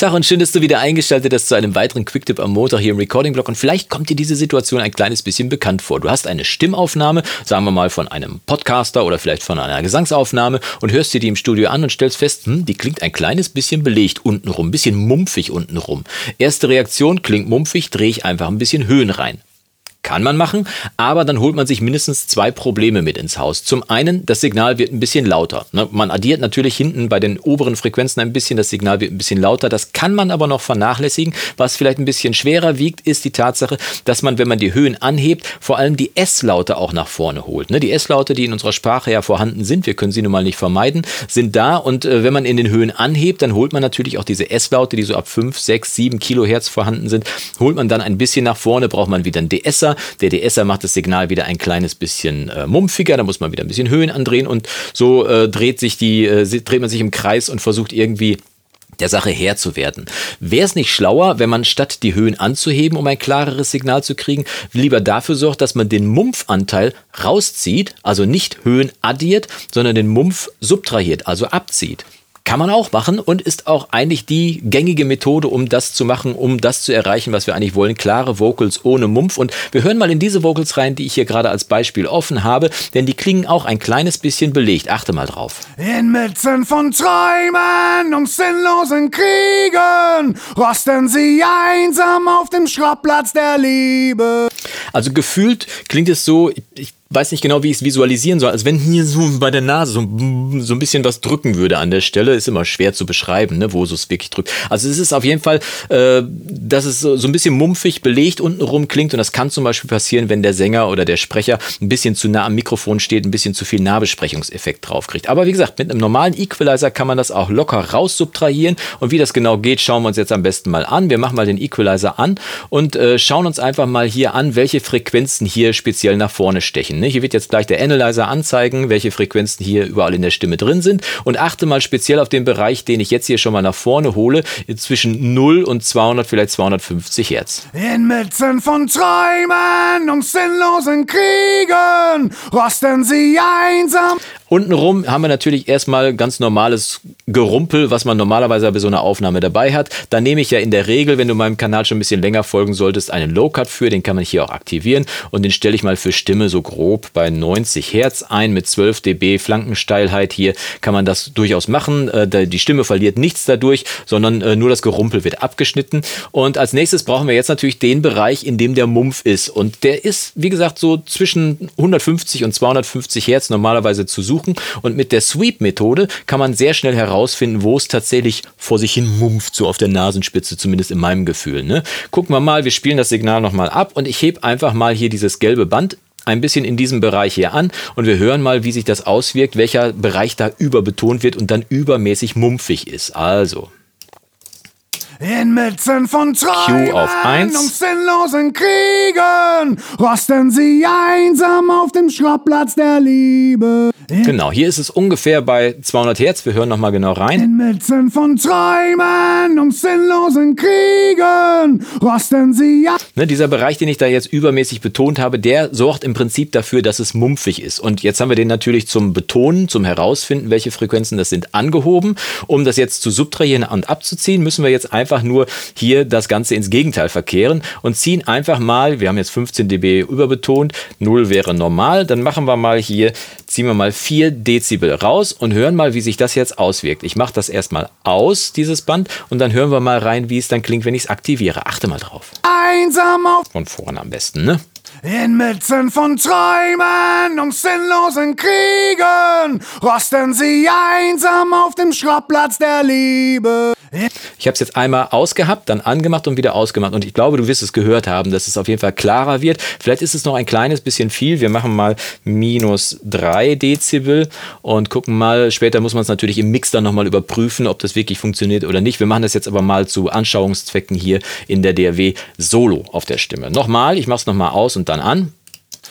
Tag und schön, dass du wieder eingeschaltet hast zu einem weiteren Quicktip am Montag hier im Recording-Blog. Und vielleicht kommt dir diese Situation ein kleines bisschen bekannt vor. Du hast eine Stimmaufnahme, sagen wir mal von einem Podcaster oder vielleicht von einer Gesangsaufnahme und hörst dir die im Studio an und stellst fest, hm, die klingt ein kleines bisschen belegt untenrum, ein bisschen mumpfig untenrum. Erste Reaktion klingt mumpfig, drehe ich einfach ein bisschen Höhen rein. Kann man machen, aber dann holt man sich mindestens zwei Probleme mit ins Haus. Zum einen, das Signal wird ein bisschen lauter. Ne? Man addiert natürlich hinten bei den oberen Frequenzen ein bisschen, das Signal wird ein bisschen lauter. Das kann man aber noch vernachlässigen. Was vielleicht ein bisschen schwerer wiegt, ist die Tatsache, dass man, wenn man die Höhen anhebt, vor allem die S-Laute auch nach vorne holt. Ne? Die S-Laute, die in unserer Sprache ja vorhanden sind, wir können sie nun mal nicht vermeiden, sind da. Und äh, wenn man in den Höhen anhebt, dann holt man natürlich auch diese S-Laute, die so ab 5, 6, 7 Kilohertz vorhanden sind, holt man dann ein bisschen nach vorne, braucht man wieder einen DSer der DSer macht das Signal wieder ein kleines bisschen äh, mumpfiger, da muss man wieder ein bisschen Höhen andrehen und so äh, dreht sich die, äh, dreht man sich im Kreis und versucht irgendwie der Sache Herr zu werden. Wäre es nicht schlauer, wenn man statt die Höhen anzuheben, um ein klareres Signal zu kriegen, lieber dafür sorgt, dass man den Mumpfanteil rauszieht, also nicht Höhen addiert, sondern den Mumpf subtrahiert, also abzieht? Kann man auch machen und ist auch eigentlich die gängige Methode, um das zu machen, um das zu erreichen, was wir eigentlich wollen. Klare Vocals ohne Mumpf. Und wir hören mal in diese Vocals rein, die ich hier gerade als Beispiel offen habe, denn die klingen auch ein kleines bisschen belegt. Achte mal drauf. Inmitten von Träumen und sinnlosen Kriegen rosten sie einsam auf dem Schrottplatz der Liebe. Also gefühlt klingt es so, ich weiß nicht genau, wie ich es visualisieren soll. Als wenn hier so bei der Nase so, so ein bisschen was drücken würde an der Stelle. Ist immer schwer zu beschreiben, ne, wo es wirklich drückt. Also es ist auf jeden Fall, äh, dass es so, so ein bisschen mumpfig belegt untenrum klingt. Und das kann zum Beispiel passieren, wenn der Sänger oder der Sprecher ein bisschen zu nah am Mikrofon steht, ein bisschen zu viel Nahbesprechungseffekt drauf kriegt. Aber wie gesagt, mit einem normalen Equalizer kann man das auch locker raus subtrahieren. Und wie das genau geht, schauen wir uns jetzt am besten mal an. Wir machen mal den Equalizer an und äh, schauen uns einfach mal hier an, welche Frequenzen hier speziell nach vorne stechen. Ne? Hier wird jetzt gleich der Analyzer anzeigen, welche Frequenzen hier überall in der Stimme drin sind. Und achte mal speziell auf den Bereich, den ich jetzt hier schon mal nach vorne hole, zwischen 0 und 200, vielleicht 250 Hertz. Inmitten von Träumen und sinnlosen Kriegen rosten sie einsam. Untenrum haben wir natürlich erstmal ganz normales Gerumpel, was man normalerweise bei so einer Aufnahme dabei hat. Da nehme ich ja in der Regel, wenn du meinem Kanal schon ein bisschen länger folgen solltest, einen Low-Cut für. Den kann man hier auch aktivieren und den stelle ich mal für Stimme so grob bei 90 Hertz ein mit 12 dB Flankensteilheit. Hier kann man das durchaus machen. Äh, die Stimme verliert nichts dadurch, sondern äh, nur das Gerumpel wird abgeschnitten. Und als nächstes brauchen wir jetzt natürlich den Bereich, in dem der Mumpf ist. Und der ist, wie gesagt, so zwischen 150 und 250 Hertz normalerweise zu suchen. Und mit der Sweep-Methode kann man sehr schnell herausfinden, wo es tatsächlich vor sich hin mumpft, so auf der Nasenspitze, zumindest in meinem Gefühl. Ne? Gucken wir mal, wir spielen das Signal nochmal ab und ich hebe einfach mal hier dieses gelbe Band ein bisschen in diesem Bereich hier an und wir hören mal, wie sich das auswirkt, welcher Bereich da überbetont wird und dann übermäßig mumpfig ist. Also. Inmitten von Träumen auf eins. und sinnlosen Kriegen rosten sie einsam auf dem Schrottplatz der Liebe. Genau, hier ist es ungefähr bei 200 Hertz. Wir hören nochmal genau rein. Inmitten von Träumen und sinnlosen Kriegen rosten sie ja. Ne, dieser Bereich, den ich da jetzt übermäßig betont habe, der sorgt im Prinzip dafür, dass es mumpfig ist. Und jetzt haben wir den natürlich zum Betonen, zum Herausfinden, welche Frequenzen das sind, angehoben. Um das jetzt zu subtrahieren und abzuziehen, müssen wir jetzt einfach nur hier das Ganze ins Gegenteil verkehren und ziehen einfach mal, wir haben jetzt 15 dB überbetont, 0 wäre normal, dann machen wir mal hier, ziehen wir mal 4 Dezibel raus und hören mal, wie sich das jetzt auswirkt. Ich mache das erstmal aus, dieses Band, und dann hören wir mal rein, wie es dann klingt, wenn ich es aktiviere. Achte mal drauf. Einsam auf. Von vorne am besten, ne? Inmitten von Träumen und sinnlosen Kriegen rosten sie einsam auf dem Schrottplatz der Liebe. Ich habe es jetzt einmal ausgehabt, dann angemacht und wieder ausgemacht. Und ich glaube, du wirst es gehört haben, dass es auf jeden Fall klarer wird. Vielleicht ist es noch ein kleines bisschen viel. Wir machen mal minus 3 Dezibel und gucken mal. Später muss man es natürlich im Mix dann nochmal überprüfen, ob das wirklich funktioniert oder nicht. Wir machen das jetzt aber mal zu Anschauungszwecken hier in der DRW solo auf der Stimme. Nochmal, ich mache es nochmal aus und dann an.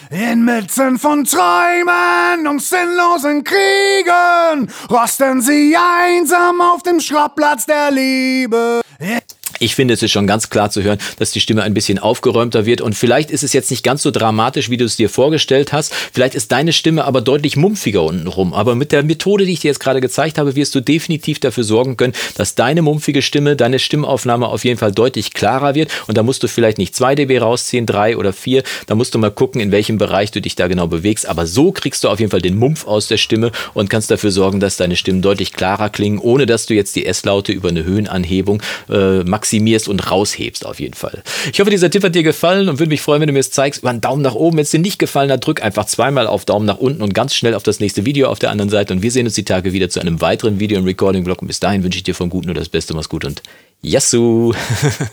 Inmitten von Träumen und sinnlosen Kriegen rosten sie einsam auf dem Schrottplatz der Liebe. Ich finde, es ist schon ganz klar zu hören, dass die Stimme ein bisschen aufgeräumter wird und vielleicht ist es jetzt nicht ganz so dramatisch, wie du es dir vorgestellt hast. Vielleicht ist deine Stimme aber deutlich mumpfiger untenrum. Aber mit der Methode, die ich dir jetzt gerade gezeigt habe, wirst du definitiv dafür sorgen können, dass deine mumpfige Stimme, deine Stimmaufnahme auf jeden Fall deutlich klarer wird. Und da musst du vielleicht nicht 2 dB rausziehen, 3 oder 4. Da musst du mal gucken, in welchem Bereich du dich da genau bewegst. Aber so kriegst du auf jeden Fall den Mumpf aus der Stimme und kannst dafür sorgen, dass deine Stimmen deutlich klarer klingen, ohne dass du jetzt die S-Laute über eine Höhenanhebung äh, maximierst und raushebst auf jeden Fall. Ich hoffe, dieser Tipp hat dir gefallen und würde mich freuen, wenn du mir es zeigst über einen Daumen nach oben. Wenn es dir nicht gefallen hat, drück einfach zweimal auf Daumen nach unten und ganz schnell auf das nächste Video auf der anderen Seite. Und wir sehen uns die Tage wieder zu einem weiteren Video im Recording-Blog. Und bis dahin wünsche ich dir vom Guten nur das Beste. Mach's gut und Yassou!